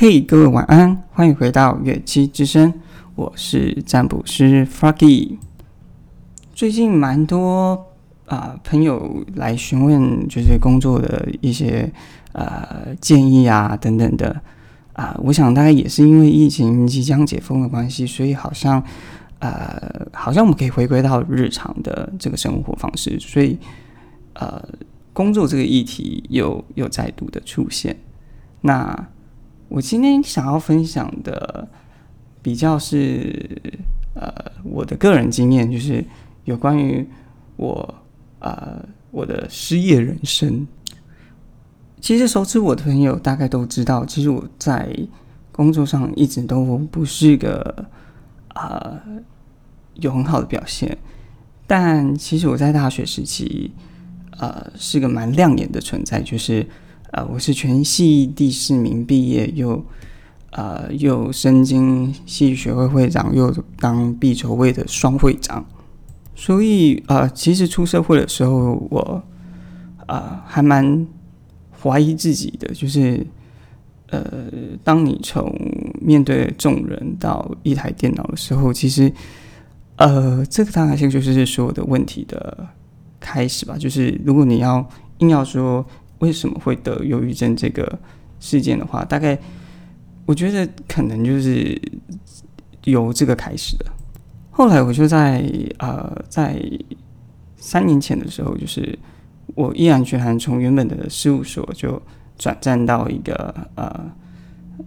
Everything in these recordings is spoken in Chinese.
嘿，各位晚安，欢迎回到乐器之声，我是占卜师 Froggy。最近蛮多啊朋友来询问，就是工作的一些呃建议啊等等的啊，我想大概也是因为疫情即将解封的关系，所以好像呃好像我们可以回归到日常的这个生活方式，所以呃工作这个议题又又再度的出现，那。我今天想要分享的比较是呃我的个人经验，就是有关于我呃我的失业人生。其实熟知我的朋友大概都知道，其实我在工作上一直都不是个啊有很好的表现，但其实我在大学时期呃是个蛮亮眼的存在，就是。啊，我是全系第四名毕业，又呃又身经系学会会长，又当毕筹会的双会长，所以啊，其实出社会的时候，我啊还蛮怀疑自己的，就是呃，当你从面对众人到一台电脑的时候，其实呃，这个大概性就是所有的问题的开始吧。就是如果你要硬要说。为什么会得忧郁症这个事件的话，大概我觉得可能就是由这个开始的。后来我就在呃，在三年前的时候，就是我毅然决然从原本的事务所就转战到一个呃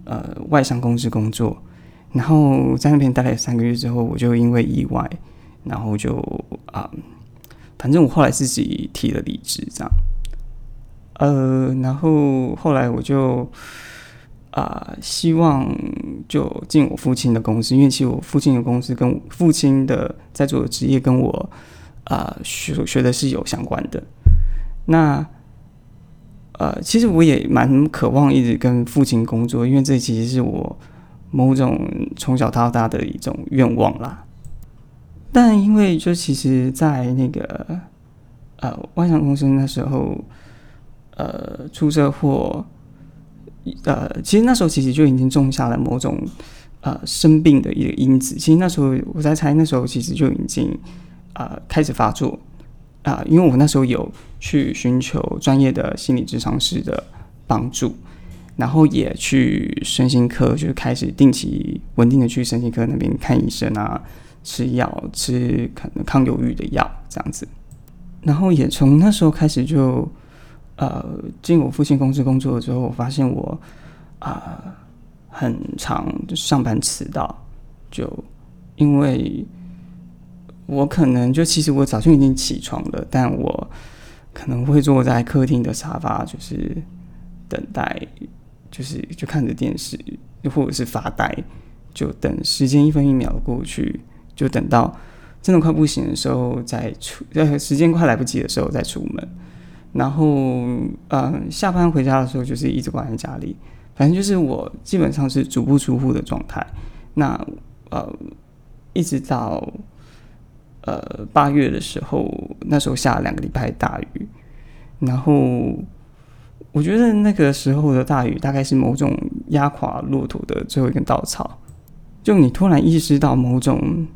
呃外商公司工作，然后在那边待了三个月之后，我就因为意外，然后就啊，反正我后来自己提了离职，这样。呃，然后后来我就啊，希望就进我父亲的公司，因为其实我父亲的公司跟父亲的在做的职业跟我啊学学的是有相关的。那呃，其实我也蛮渴望一直跟父亲工作，因为这其实是我某种从小到大的一种愿望啦。但因为就其实，在那个呃外商公司那时候。呃，出车祸，呃，其实那时候其实就已经种下了某种呃生病的一个因子。其实那时候我在猜，那时候其实就已经呃开始发作啊，因为我那时候有去寻求专业的心理咨商师的帮助，然后也去身心科，就是开始定期稳定的去身心科那边看医生啊，吃药，吃可能抗忧郁的药这样子，然后也从那时候开始就。呃，进我父亲公司工作之后，我发现我啊，很常上班迟到，就因为我可能就其实我早就已经起床了，但我可能会坐在客厅的沙发，就是等待，就是就看着电视，或者是发呆，就等时间一分一秒过去，就等到真的快不行的时候再出，呃，时间快来不及的时候再出门。然后，嗯，下班回家的时候就是一直关在家里，反正就是我基本上是足不出户的状态。那呃，一直到呃八月的时候，那时候下了两个礼拜大雨，然后我觉得那个时候的大雨大概是某种压垮骆驼的最后一根稻草，就你突然意识到某种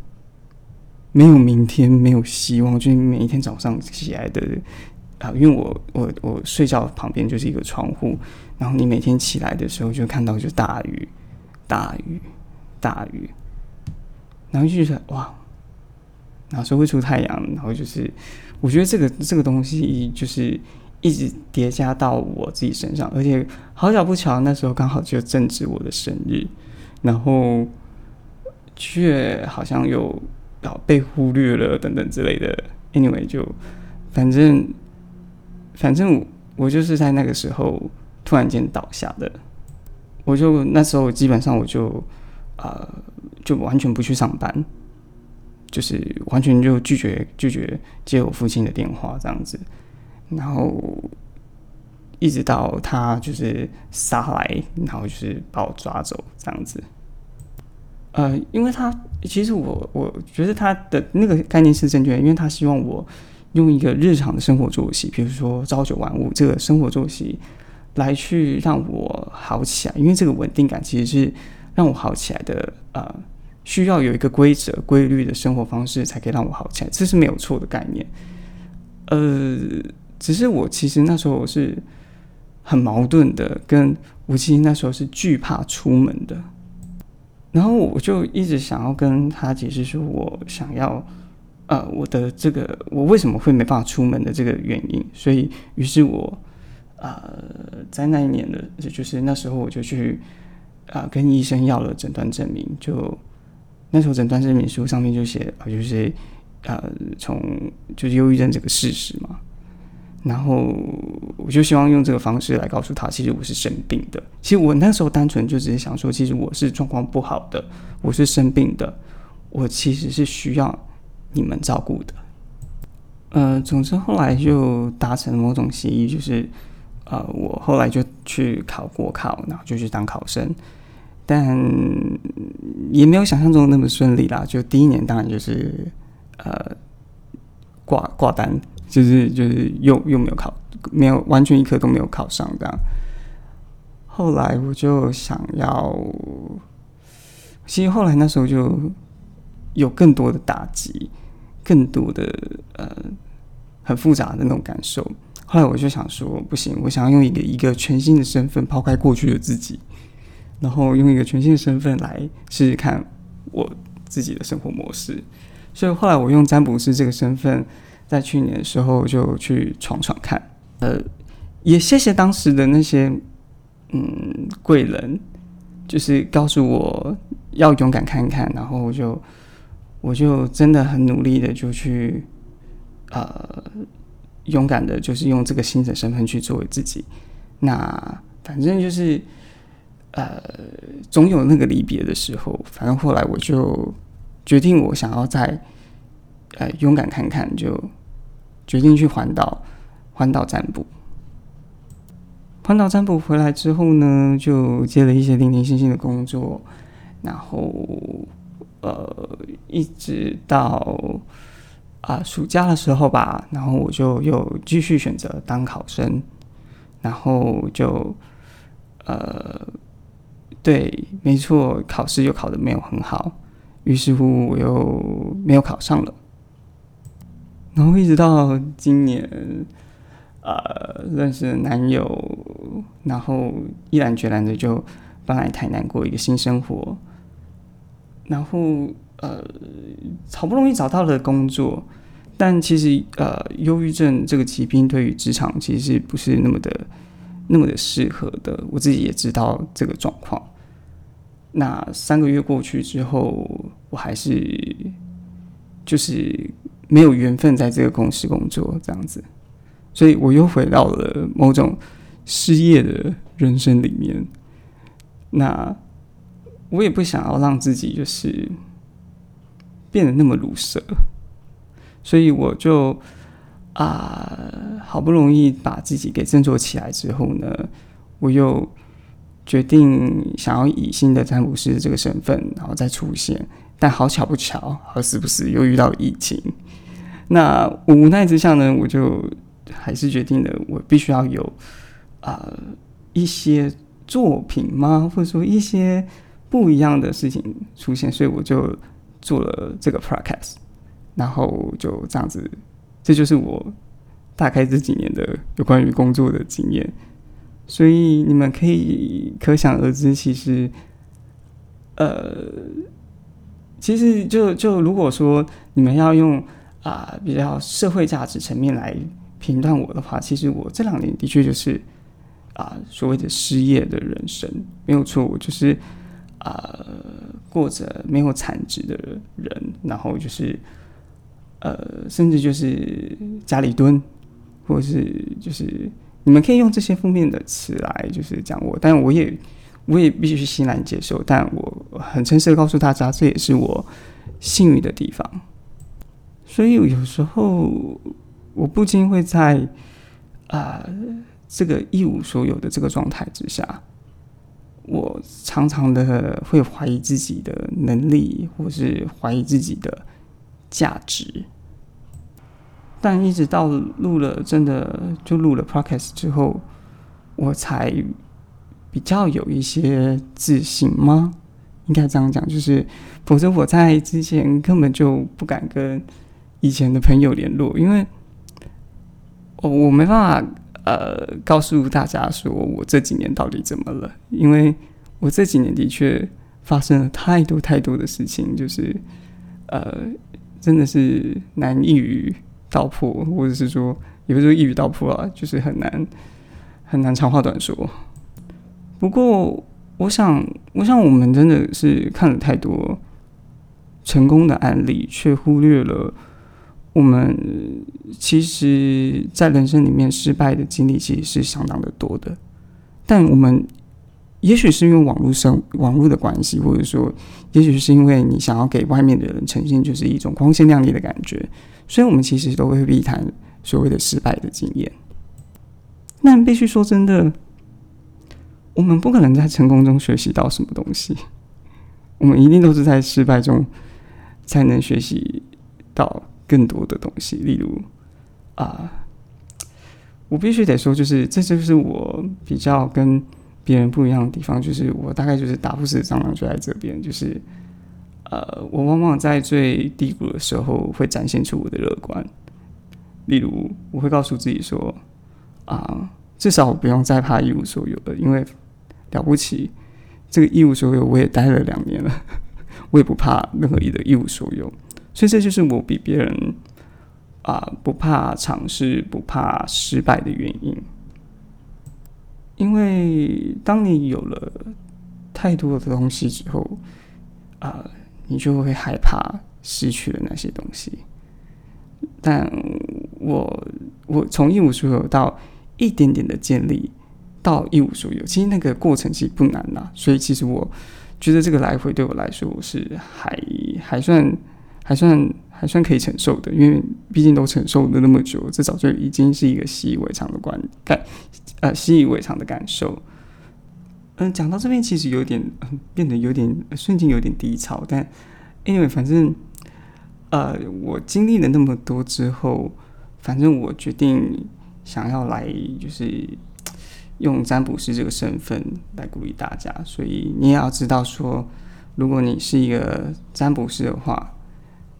没有明天、没有希望，就是每一天早上起来的。啊，因为我我我睡觉旁边就是一个窗户，然后你每天起来的时候就看到就大雨，大雨，大雨，然后就觉得哇，哪时候会出太阳？然后就是我觉得这个这个东西就是一直叠加到我自己身上，而且好巧不巧那时候刚好就正值我的生日，然后却好像又要被忽略了等等之类的。Anyway，就反正。反正我就是在那个时候突然间倒下的，我就那时候基本上我就呃就完全不去上班，就是完全就拒绝拒绝接我父亲的电话这样子，然后一直到他就是杀来，然后就是把我抓走这样子。呃，因为他其实我我觉得他的那个概念是正确的，因为他希望我。用一个日常的生活作息，比如说朝九晚五这个生活作息来去让我好起来，因为这个稳定感其实是让我好起来的。呃，需要有一个规则、规律的生活方式，才可以让我好起来，这是没有错的概念。呃，只是我其实那时候是很矛盾的，跟吴其实那时候是惧怕出门的。然后我就一直想要跟他解释说，我想要呃我的这个我为什么会没办法出门的这个原因。所以，于是我呃在那一年的，就是那时候我就去啊跟医生要了诊断证明。就那时候诊断证明书上面就写啊，就是呃从就是忧郁症这个事实嘛。然后我就希望用这个方式来告诉他，其实我是生病的。其实我那时候单纯就只是想说，其实我是状况不好的，我是生病的，我其实是需要你们照顾的。呃，总之后来就达成某种协议，就是呃，我后来就去考国考，然后就去当考生，但也没有想象中那么顺利啦。就第一年当然就是呃挂挂单。就是就是又又没有考，没有完全一科都没有考上这样。后来我就想要，其实后来那时候就有更多的打击，更多的呃很复杂的那种感受。后来我就想说，不行，我想要用一个一个全新的身份抛开过去的自己，然后用一个全新的身份来试试看我自己的生活模式。所以后来我用占卜师这个身份。在去年的时候就去闯闯看，呃，也谢谢当时的那些嗯贵人，就是告诉我要勇敢看一看，然后就我就真的很努力的就去呃勇敢的，就是用这个新的身份去作为自己。那反正就是呃总有那个离别的时候，反正后来我就决定我想要在。呃，勇敢看看，就决定去环岛，环岛占卜。环岛占卜回来之后呢，就接了一些零零星星的工作，然后呃，一直到啊暑假的时候吧，然后我就又继续选择当考生，然后就呃，对，没错，考试又考的没有很好，于是乎我又没有考上了。然后一直到今年，呃，认识男友，然后毅然决然的就搬来台南过一个新生活。然后呃，好不容易找到了工作，但其实呃，忧郁症这个疾病对于职场其实不是那么的那么的适合的。我自己也知道这个状况。那三个月过去之后，我还是就是。没有缘分在这个公司工作，这样子，所以我又回到了某种失业的人生里面。那我也不想要让自己就是变得那么鲁蛇，所以我就啊，好不容易把自己给振作起来之后呢，我又决定想要以新的占卜师这个身份，然后再出现。但好巧不巧，好死不死又遇到疫情。那无奈之下呢，我就还是决定了，我必须要有啊一些作品吗？或者说一些不一样的事情出现，所以我就做了这个 podcast，然后就这样子，这就是我大概这几年的有关于工作的经验。所以你们可以可想而知，其实，呃，其实就就如果说你们要用。啊，比较社会价值层面来评断我的话，其实我这两年的确就是啊，所谓的失业的人生没有错，我就是啊，过着没有产值的人，然后就是呃，甚至就是家里蹲，或者是就是你们可以用这些负面的词来就是讲我，但我也我也必须欣然接受，但我很诚实的告诉大家，这也是我幸运的地方。所以有时候我不禁会在啊这个一无所有的这个状态之下，我常常的会怀疑自己的能力，或是怀疑自己的价值。但一直到录了真的就录了 podcast 之后，我才比较有一些自信吗？应该这样讲，就是否则我在之前根本就不敢跟以前的朋友联络，因为我我没办法呃告诉大家说我这几年到底怎么了，因为我这几年的确发生了太多太多的事情，就是呃真的是难一语道破，或者是说也不是说一语道破啊，就是很难很难长话短说。不过。我想，我想，我们真的是看了太多成功的案例，却忽略了我们其实，在人生里面失败的经历其实是相当的多的。但我们也许是因为网络生网络的关系，或者说，也许是因为你想要给外面的人呈现就是一种光鲜亮丽的感觉，所以我们其实都会避谈所谓的失败的经验。那必须说真的。我们不可能在成功中学习到什么东西，我们一定都是在失败中才能学习到更多的东西。例如，啊，我必须得说，就是这就是我比较跟别人不一样的地方，就是我大概就是打不死的蟑螂就在这边，就是呃，我往往在最低谷的时候会展现出我的乐观。例如，我会告诉自己说，啊，至少我不用再怕一无所有了，因为。了不起，这个一无所有我也待了两年了，我也不怕任何一的一无所有，所以这就是我比别人啊不怕尝试、不怕失败的原因。因为当你有了太多的东西之后，啊，你就会害怕失去了那些东西。但我我从一无所有到一点点的建立。到一无所有，其实那个过程其实不难呐，所以其实我觉得这个来回对我来说是还还算还算还算可以承受的，因为毕竟都承受了那么久，这早就已经是一个习以为常的观感，呃，习以为常的感受。嗯，讲到这边其实有点变得有点瞬间有点低潮，但 anyway，反正呃，我经历了那么多之后，反正我决定想要来就是。用占卜师这个身份来鼓励大家，所以你也要知道说，如果你是一个占卜师的话，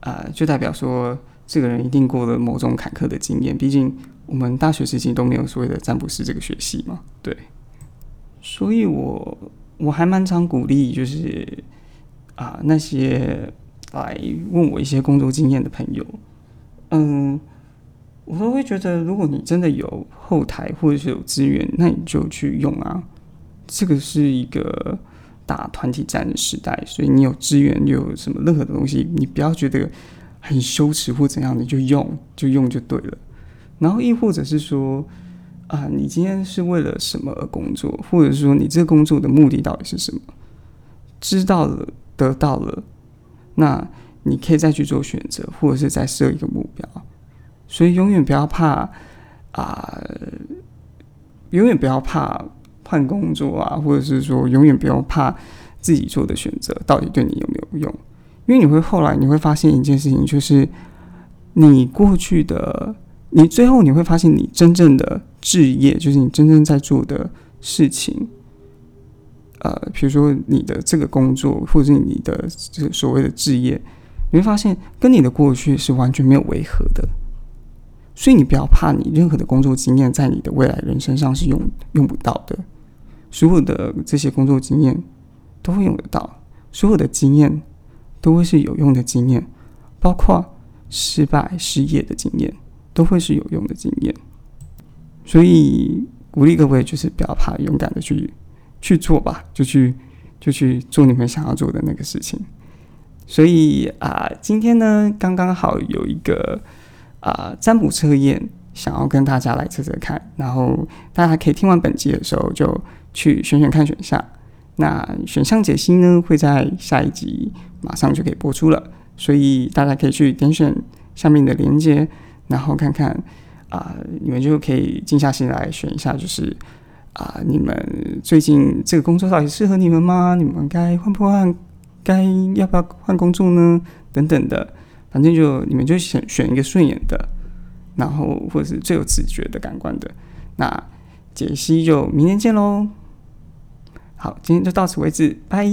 啊，就代表说这个人一定过了某种坎坷的经验。毕竟我们大学时期都没有所谓的占卜师这个学系嘛，对。所以我我还蛮常鼓励，就是啊那些来问我一些工作经验的朋友，嗯。我都会觉得，如果你真的有后台或者是有资源，那你就去用啊。这个是一个打团体战的时代，所以你有资源又，有什么任何的东西，你不要觉得很羞耻或怎样，你就用，就用就对了。然后亦或者是说，啊，你今天是为了什么而工作，或者说你这个工作的目的到底是什么？知道了，得到了，那你可以再去做选择，或者是再设一个目标。所以永远不要怕啊，永远不要怕换工作啊，或者是说永远不要怕自己做的选择到底对你有没有用？因为你会后来你会发现一件事情，就是你过去的，你最后你会发现你真正的置业，就是你真正在做的事情，呃，比如说你的这个工作，或者是你的这个所谓的置业，你会发现跟你的过去是完全没有违和的。所以你不要怕，你任何的工作经验在你的未来人生上是用用不到的。所有的这些工作经验都会用得到，所有的经验都会是有用的经验，包括失败、失业的经验都会是有用的经验。所以鼓励各位就是不要怕，勇敢的去去做吧，就去就去做你们想要做的那个事情。所以啊，今天呢，刚刚好有一个。啊，占卜测验想要跟大家来测测看，然后大家可以听完本集的时候就去选选看选项。那选项解析呢会在下一集马上就可以播出了，所以大家可以去点选下面的链接，然后看看啊，你们就可以静下心来选一下，就是啊，你们最近这个工作到底适合你们吗？你们该换不换？该要不要换工作呢？等等的。反正就你们就选选一个顺眼的，然后或者是最有直觉的感官的，那解析就明天见喽。好，今天就到此为止，拜。